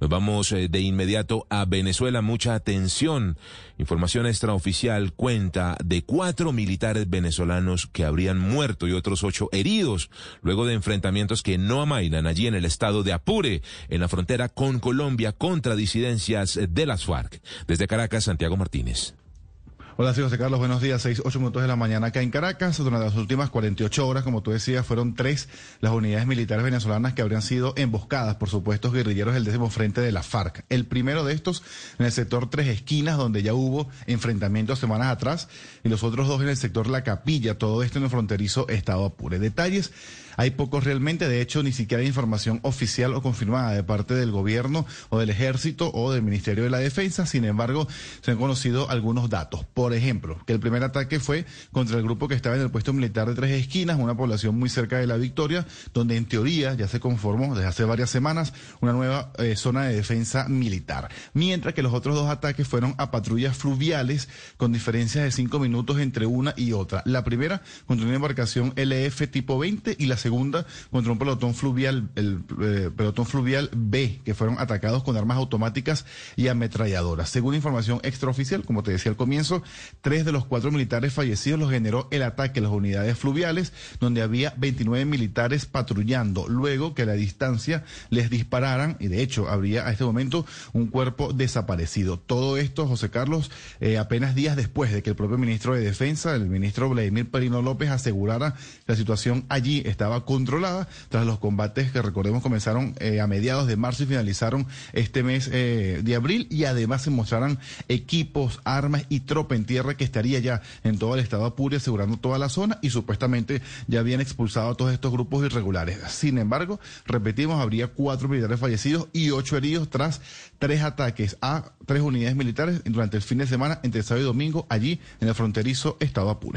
Nos vamos eh, de inmediato a Venezuela. Mucha atención. Información extraoficial cuenta de cuatro militares venezolanos que habrían muerto y otros ocho heridos luego de enfrentamientos que no amainan allí en el estado de Apure, en la frontera con Colombia contra disidencias de las FARC. Desde Caracas, Santiago Martínez. Hola, sí, José Carlos, buenos días. Seis, ocho minutos de la mañana acá en Caracas. Durante las últimas 48 horas, como tú decías, fueron tres las unidades militares venezolanas que habrían sido emboscadas por supuestos guerrilleros del décimo frente de la FARC. El primero de estos en el sector Tres Esquinas, donde ya hubo enfrentamientos semanas atrás, y los otros dos en el sector La Capilla, todo esto en el fronterizo Estado Apure. Detalles hay pocos realmente, de hecho, ni siquiera hay información oficial o confirmada de parte del gobierno o del ejército o del Ministerio de la Defensa. Sin embargo, se han conocido algunos datos. Por ejemplo, que el primer ataque fue contra el grupo que estaba en el puesto militar de Tres Esquinas, una población muy cerca de la Victoria, donde en teoría ya se conformó desde hace varias semanas una nueva eh, zona de defensa militar. Mientras que los otros dos ataques fueron a patrullas fluviales con diferencias de cinco minutos entre una y otra. La primera contra una embarcación LF tipo 20 y la segunda segunda contra un pelotón fluvial, el eh, pelotón fluvial B, que fueron atacados con armas automáticas y ametralladoras. Según información extraoficial, como te decía al comienzo, tres de los cuatro militares fallecidos los generó el ataque a las unidades fluviales, donde había 29 militares patrullando, luego que a la distancia les dispararan, y de hecho habría a este momento un cuerpo desaparecido. Todo esto, José Carlos, eh, apenas días después de que el propio ministro de Defensa, el ministro Vladimir Perino López, asegurara que la situación allí estaba controlada tras los combates que recordemos comenzaron eh, a mediados de marzo y finalizaron este mes eh, de abril y además se mostraran equipos, armas y tropa en tierra que estaría ya en todo el estado Apure asegurando toda la zona y supuestamente ya habían expulsado a todos estos grupos irregulares. Sin embargo, repetimos, habría cuatro militares fallecidos y ocho heridos tras tres ataques a tres unidades militares durante el fin de semana entre sábado y domingo allí en el fronterizo estado Apure.